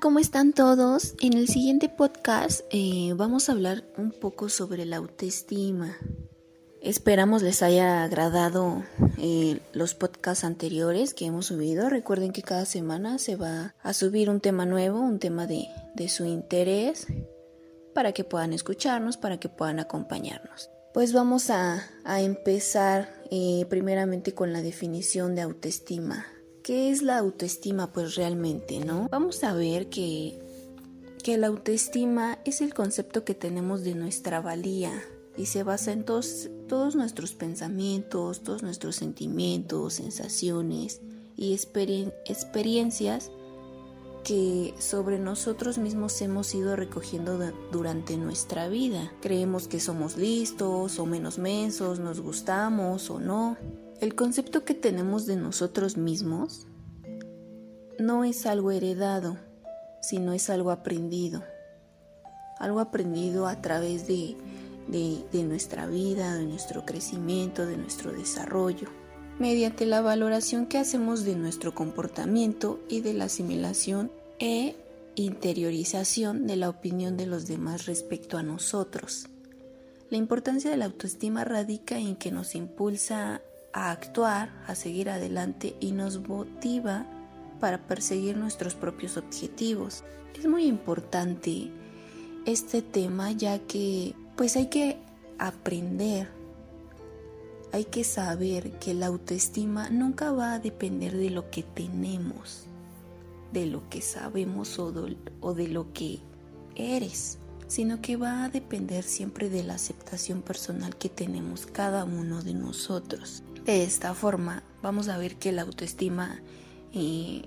¿cómo están todos? En el siguiente podcast eh, vamos a hablar un poco sobre la autoestima. Esperamos les haya agradado eh, los podcasts anteriores que hemos subido. Recuerden que cada semana se va a subir un tema nuevo, un tema de, su interés, para que puedan escucharnos, para que puedan acompañarnos. Pues vamos a, empezar eh, primeramente con la definición de autoestima. ¿Qué es la autoestima? Pues realmente, ¿no? Vamos a ver que, que la autoestima es el concepto que tenemos de nuestra valía y se basa en todos, todos nuestros pensamientos, todos nuestros sentimientos, sensaciones y experiencias que sobre nosotros mismos hemos ido recogiendo durante nuestra vida. Creemos que somos listos o menos mensos, nos gustamos o no. El concepto que tenemos de nosotros mismos no es algo heredado, sino es algo aprendido. Algo aprendido a través de, de, nuestra vida, de nuestro crecimiento, de nuestro desarrollo, mediante la valoración que hacemos de nuestro comportamiento y de la asimilación e interiorización de la opinión de los demás respecto a nosotros. La importancia de la autoestima radica en que nos impulsa a actuar, a seguir adelante y nos motiva para perseguir nuestros propios objetivos. Es muy importante este tema ya que pues hay que aprender, hay que saber que la autoestima nunca va a depender de lo que tenemos, de lo que sabemos o de, lo que eres, sino que va a depender siempre de la aceptación personal que tenemos cada uno de nosotros. De esta forma vamos a ver que la autoestima eh,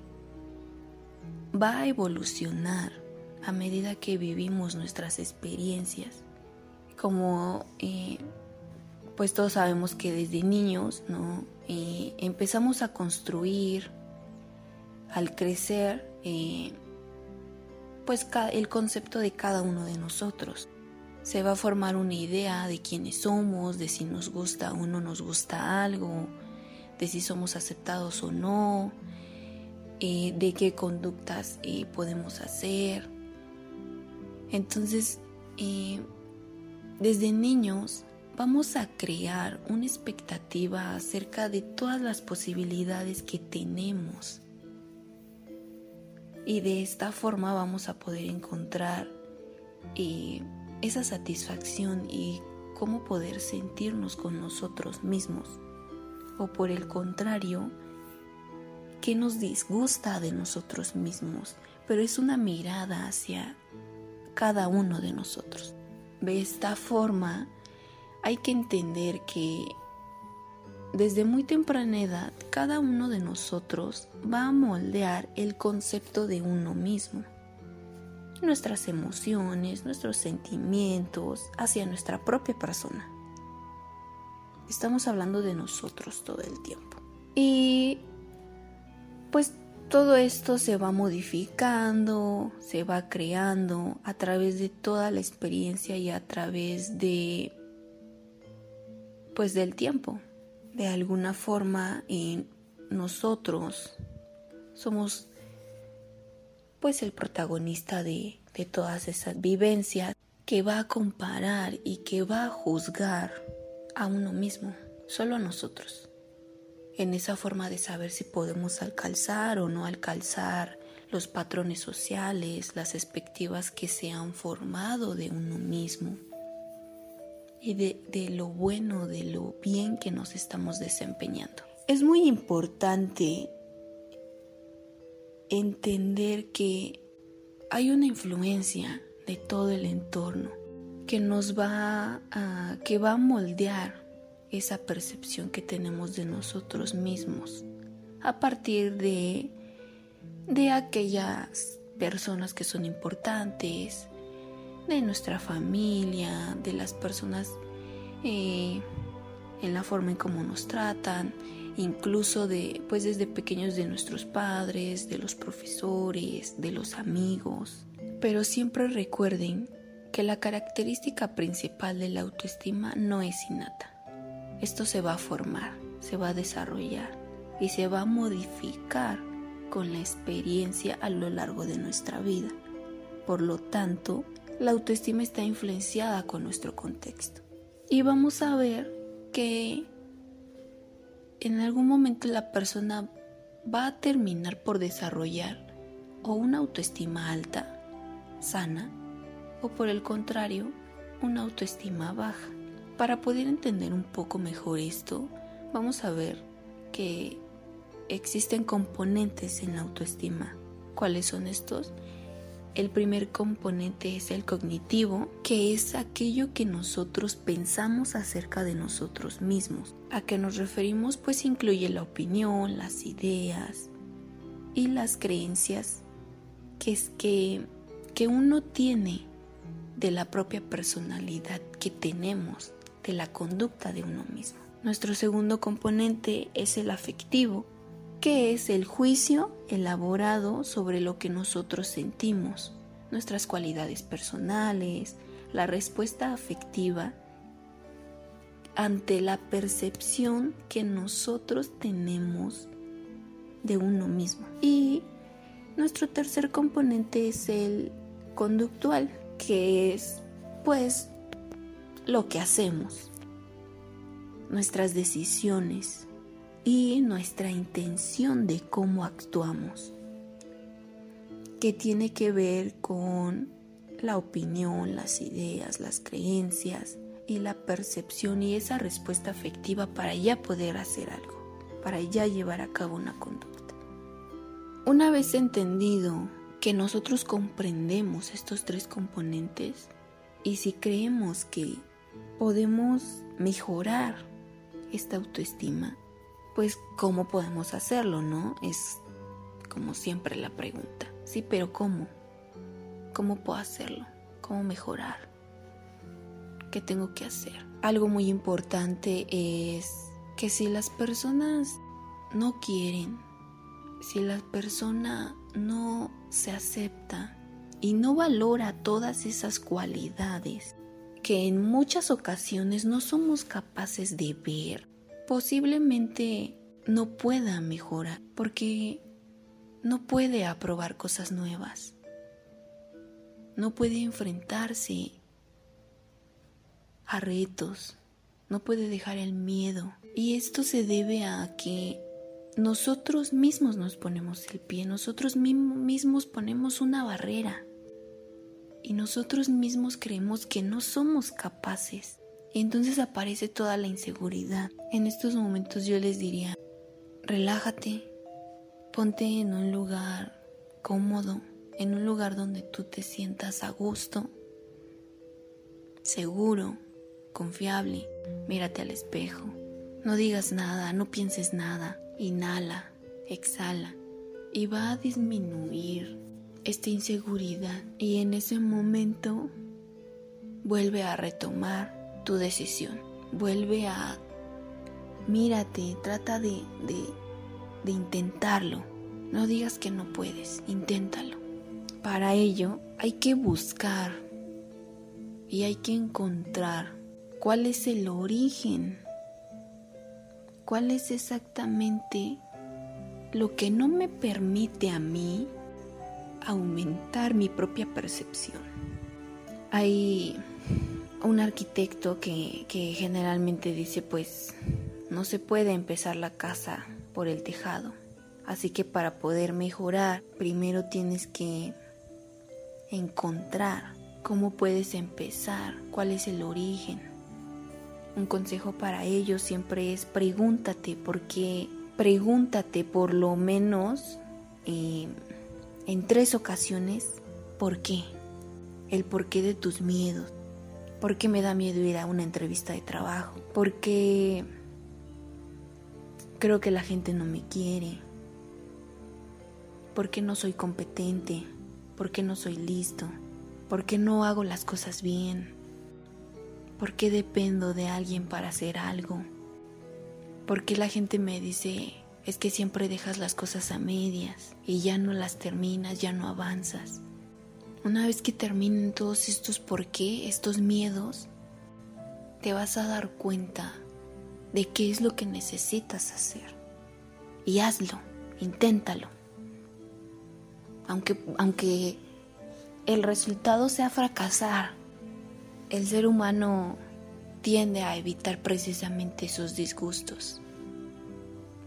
va a evolucionar a medida que vivimos nuestras experiencias. Como eh, pues todos sabemos que desde niños ¿no? Eh, empezamos a construir al crecer pues el concepto de cada uno de nosotros se va a formar una idea de quiénes somos, de si nos gusta o no nos gusta algo, de si somos aceptados o no, eh, de qué conductas eh, podemos hacer. Entonces, eh, desde niños vamos a crear una expectativa acerca de todas las posibilidades que tenemos. Y de esta forma vamos a poder encontrar esa satisfacción y cómo poder sentirnos con nosotros mismos. O por el contrario, que nos disgusta de nosotros mismos, pero es una mirada hacia cada uno de nosotros. De esta forma, hay que entender que desde muy temprana edad, cada uno de nosotros va a moldear el concepto de uno mismo nuestras emociones, nuestros sentimientos hacia nuestra propia persona. Estamos hablando de nosotros todo el tiempo. Y pues todo esto se va modificando, se va creando a través de toda la experiencia y a través de pues del tiempo. De alguna forma en nosotros somos pues el protagonista de, de todas esas vivencias que va a comparar y que va a juzgar a uno mismo, solo a nosotros, en esa forma de saber si podemos alcanzar o no alcanzar los patrones sociales, las expectativas que se han formado de uno mismo y de, de, lo bueno, de lo bien que nos estamos desempeñando. Es muy importante entender que hay una influencia de todo el entorno que nos va a, que va a moldear esa percepción que tenemos de nosotros mismos a partir de, de aquellas personas que son importantes, de nuestra familia, de las personas eh, en la forma en cómo nos tratan, incluso de, pues desde pequeños de nuestros padres, de los profesores, de los amigos. Pero siempre recuerden que la característica principal de la autoestima no es innata. Esto se va a formar, se va a desarrollar y se va a modificar con la experiencia a lo largo de nuestra vida. Por lo tanto, la autoestima está influenciada con nuestro contexto. Y vamos a ver que en algún momento la persona va a terminar por desarrollar o una autoestima alta, sana, o por el contrario, una autoestima baja. Para poder entender un poco mejor esto, vamos a ver que existen componentes en la autoestima. ¿Cuáles son estos? El primer componente es el cognitivo, que es aquello que nosotros pensamos acerca de nosotros mismos. ¿A qué nos referimos? Pues incluye la opinión, las ideas y las creencias que es que, que uno tiene de la propia personalidad que tenemos, de la conducta de uno mismo. Nuestro segundo componente es el afectivo, que es el juicio elaborado sobre lo que nosotros sentimos, nuestras cualidades personales, la respuesta afectiva ante la percepción que nosotros tenemos de uno mismo. Y nuestro tercer componente es el conductual, que es pues lo que hacemos, nuestras decisiones y nuestra intención de cómo actuamos, que tiene que ver con la opinión, las ideas, las creencias y la percepción y esa respuesta afectiva para ya poder hacer algo, para ya llevar a cabo una conducta. Una vez entendido que nosotros comprendemos estos tres componentes y si creemos que podemos mejorar esta autoestima, pues ¿cómo podemos hacerlo, no? Es como siempre la pregunta. Sí, pero ¿cómo? ¿Cómo puedo hacerlo? ¿Cómo mejorar? ¿Qué tengo que hacer? Algo muy importante es que si las personas no quieren, si la persona no se acepta y no valora todas esas cualidades que en muchas ocasiones no somos capaces de ver, posiblemente no pueda mejorar porque no puede aprobar cosas nuevas, no puede enfrentarse a retos, no puede dejar el miedo. Y esto se debe a que nosotros mismos nos ponemos el pie, nosotros mismos ponemos una barrera y nosotros mismos creemos que no somos capaces. Y entonces aparece toda la inseguridad. En estos momentos yo les diría, relájate, ponte en un lugar cómodo, en un lugar donde tú te sientas a gusto, seguro, confiable, mírate al espejo, no digas nada, no pienses nada, Inhala, exhala. Y va a disminuir esta inseguridad. Y en ese momento vuelve a retomar tu decisión. Vuelve a mírate, trata de, de, de intentarlo. No digas que no puedes, inténtalo. Para ello hay que buscar y hay que encontrar cuál es el origen cuál es exactamente lo que no me permite a mí aumentar mi propia percepción. Hay un arquitecto que, generalmente dice pues no se puede empezar la casa por el tejado. Así que para poder mejorar, primero tienes que encontrar cómo puedes empezar, cuál es el origen, un consejo para ellos siempre es pregúntate, porque pregúntate por lo menos eh, en tres ocasiones por qué. El porqué de tus miedos. ¿Por qué me da miedo ir a una entrevista de trabajo? ¿Por qué creo que la gente no me quiere? ¿Por qué no soy competente? ¿Por qué no soy listo? ¿Por qué no hago las cosas bien? ¿Por qué dependo de alguien para hacer algo? ¿Por qué la gente me dice, es que siempre dejas las cosas a medias y ya no las terminas, ya no avanzas? Una vez que terminen todos estos por qué, estos miedos, te vas a dar cuenta de qué es lo que necesitas hacer. Y hazlo, inténtalo. aunque, aunque el resultado sea fracasar, el ser humano tiende a evitar precisamente esos disgustos,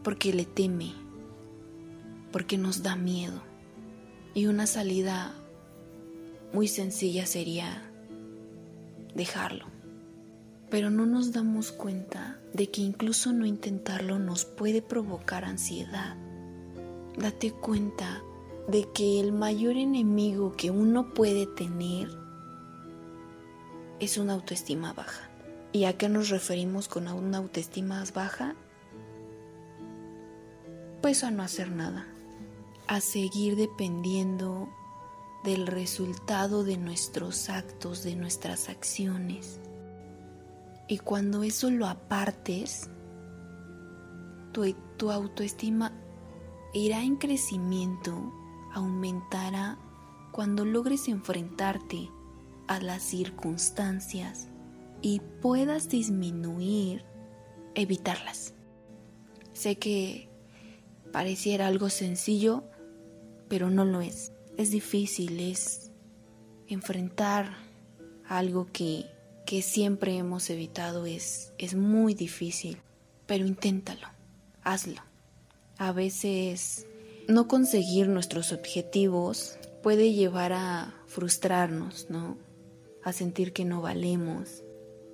porque le teme, porque nos da miedo. Y una salida muy sencilla sería dejarlo. Pero no nos damos cuenta de que incluso no intentarlo nos puede provocar ansiedad. Date cuenta de que el mayor enemigo que uno puede tener es una autoestima baja. ¿Y a qué nos referimos con una autoestima baja? Pues a no hacer nada, a seguir dependiendo del resultado de nuestros actos, de nuestras acciones. Y cuando eso lo apartes, tu, tu autoestima irá en crecimiento, aumentará cuando logres enfrentarte a las circunstancias y puedas disminuir, evitarlas. Sé que pareciera algo sencillo, pero no lo es. Es difícil, es enfrentar algo que, que siempre hemos evitado, es, es muy difícil, pero inténtalo, hazlo. A veces no conseguir nuestros objetivos puede llevar a frustrarnos, ¿no? A sentir que no valemos.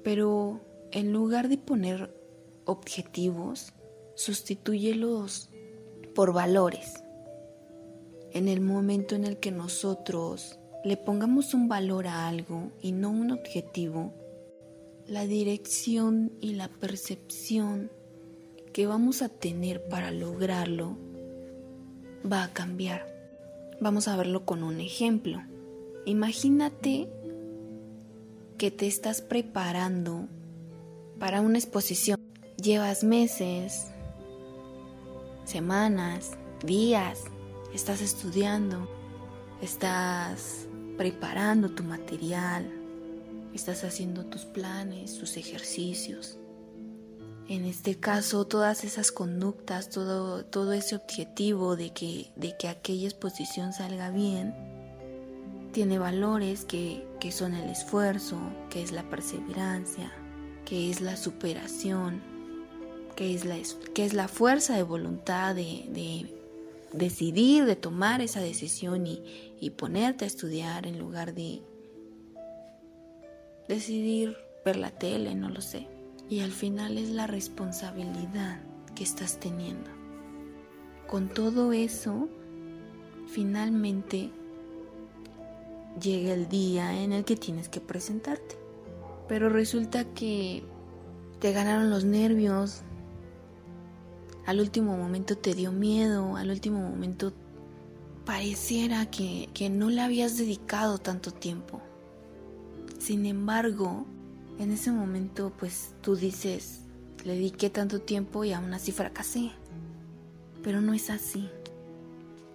Pero en lugar de poner objetivos, sustitúyelos por valores. En el momento en el que nosotros le pongamos un valor a algo y no un objetivo, la dirección y la percepción que vamos a tener para lograrlo va a cambiar. Vamos a verlo con un ejemplo. Imagínate que te estás preparando para una exposición. Llevas meses, semanas, días, estás estudiando, estás preparando tu material, estás haciendo tus planes, tus ejercicios. En este caso, todas esas conductas, todo, todo ese objetivo de que, de que aquella exposición salga bien, tiene valores que, que son el esfuerzo, que es la perseverancia, que es la superación, que es la, que es la fuerza de voluntad de, de decidir, de tomar esa decisión y, y ponerte a estudiar en lugar de decidir ver la tele, no lo sé. Y al final es la responsabilidad que estás teniendo. Con todo eso, finalmente llega el día en el que tienes que presentarte. Pero resulta que te ganaron los nervios, al último momento te dio miedo, al último momento pareciera que, que no le habías dedicado tanto tiempo. Sin embargo, en ese momento pues tú dices, le dediqué tanto tiempo y aún así fracasé. Pero no es así.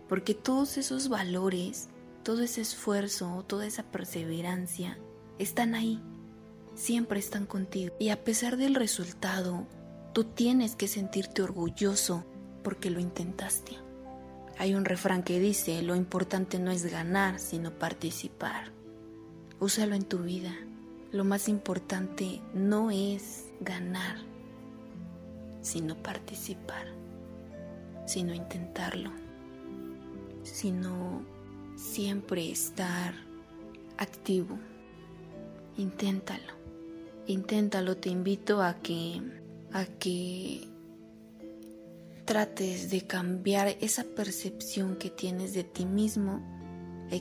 Porque todos esos valores, todo ese esfuerzo, toda esa perseverancia están ahí. Siempre están contigo. Y a pesar del resultado, tú tienes que sentirte orgulloso porque lo intentaste. Hay un refrán que dice, lo importante no es ganar, sino participar. Úsalo en tu vida. Lo más importante no es ganar, sino participar, sino intentarlo, sino siempre estar activo. Inténtalo, inténtalo, te invito a que a que trates de cambiar esa percepción que tienes de ti mismo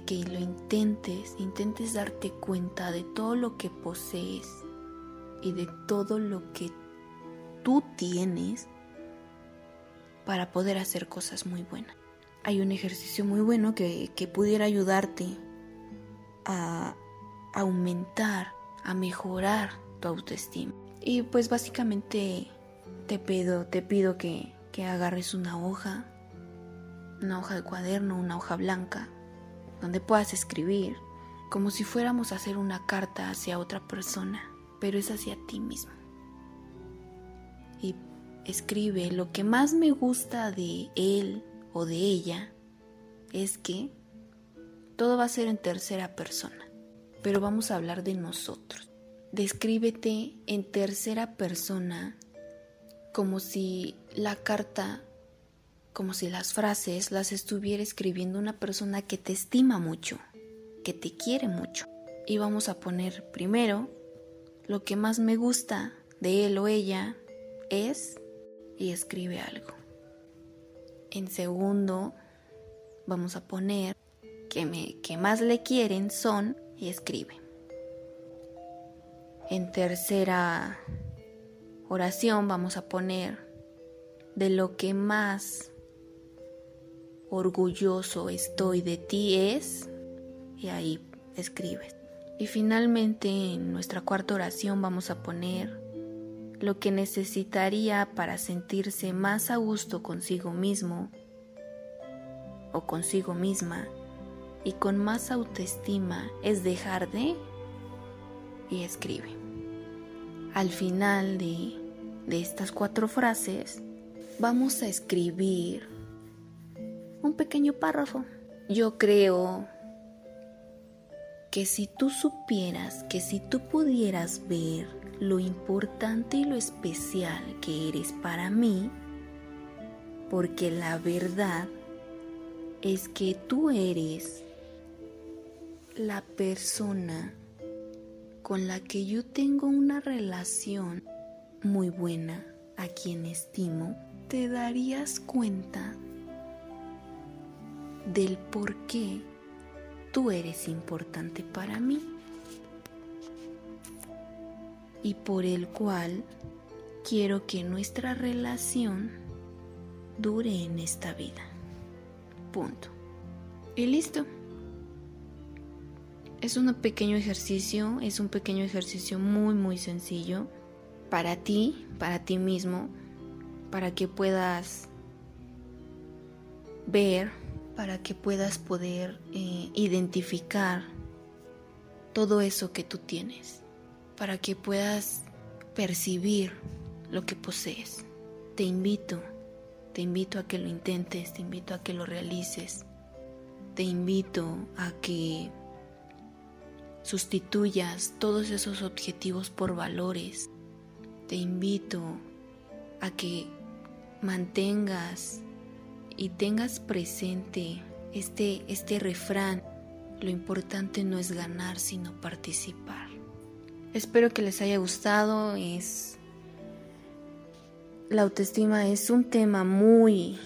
que lo intentes, intentes darte cuenta de todo lo que posees y de todo lo que tú tienes para poder hacer cosas muy buenas. Hay un ejercicio muy bueno que, que pudiera ayudarte a aumentar, a mejorar tu autoestima. Y pues básicamente te pido, te pido que, que agarres una hoja, una hoja de cuaderno, una hoja blanca, donde puedas escribir, como si fuéramos a hacer una carta hacia otra persona, pero es hacia ti mismo. Y escribe, lo que más me gusta de él o de ella es que Todo va a ser en tercera persona, pero vamos a hablar de nosotros. Descríbete en tercera persona como si la carta, como si las frases las estuviera escribiendo una persona que te estima mucho, que te quiere mucho. Y vamos a poner primero lo que más me gusta de él o ella es y escribe algo. En segundo, vamos a poner que, me, que más le quieren son y escribe. En tercera oración vamos a poner de lo que más orgulloso estoy de ti es y ahí escribes. Y finalmente en nuestra cuarta oración vamos a poner lo que necesitaría para sentirse más a gusto consigo mismo o consigo misma y con más autoestima es dejar de y escribe. Al final de, de estas cuatro frases vamos a escribir un pequeño párrafo. Yo creo que si tú supieras, que si tú pudieras ver lo importante y lo especial que eres para mí, porque la verdad es que tú eres la persona con la que yo tengo una relación muy buena, a quien estimo, te darías cuenta del por qué tú eres importante para mí y por el cual quiero que nuestra relación dure en esta vida. Punto. Y listo. Es un pequeño ejercicio, es un pequeño ejercicio muy muy sencillo para ti, para ti mismo, para que puedas ver, para que puedas poder eh, identificar todo eso que tú tienes, para que puedas percibir lo que posees. Te invito, te invito a que lo intentes, te invito a que lo realices, te invito a que sustituyas todos esos objetivos por valores. Te invito a que mantengas y tengas presente este, este refrán. Lo importante no es ganar, sino participar. Espero que les haya gustado. Es la autoestima es un tema muy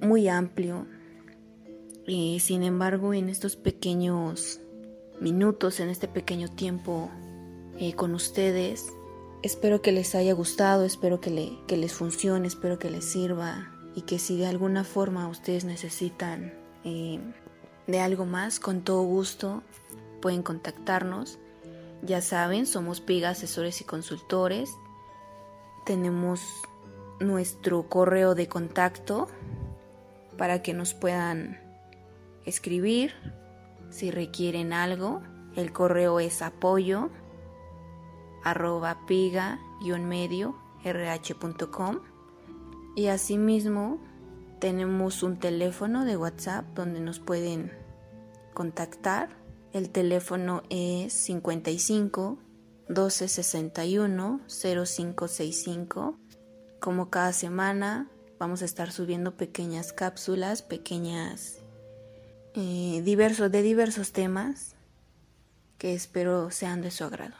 muy amplio. Y sin embargo, en estos pequeños minutos en este pequeño tiempo eh, con ustedes. Espero que les haya gustado, espero que, le, que les funcione, espero que les sirva y que si de alguna forma ustedes necesitan eh, de algo más, con todo gusto pueden contactarnos. Ya saben, somos PIGA Asesores y Consultores. Tenemos nuestro correo de contacto para que nos puedan escribir si requieren algo, el correo es apoyo arroba piga-medio rh.com y asimismo tenemos un teléfono de WhatsApp donde nos pueden contactar. El teléfono es 55 12 61 0565. Como cada semana vamos a estar subiendo pequeñas cápsulas, pequeñas eh, diversos, de diversos temas que espero sean de su agrado.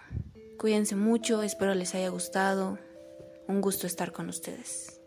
Cuídense mucho, espero les haya gustado. Un gusto estar con ustedes.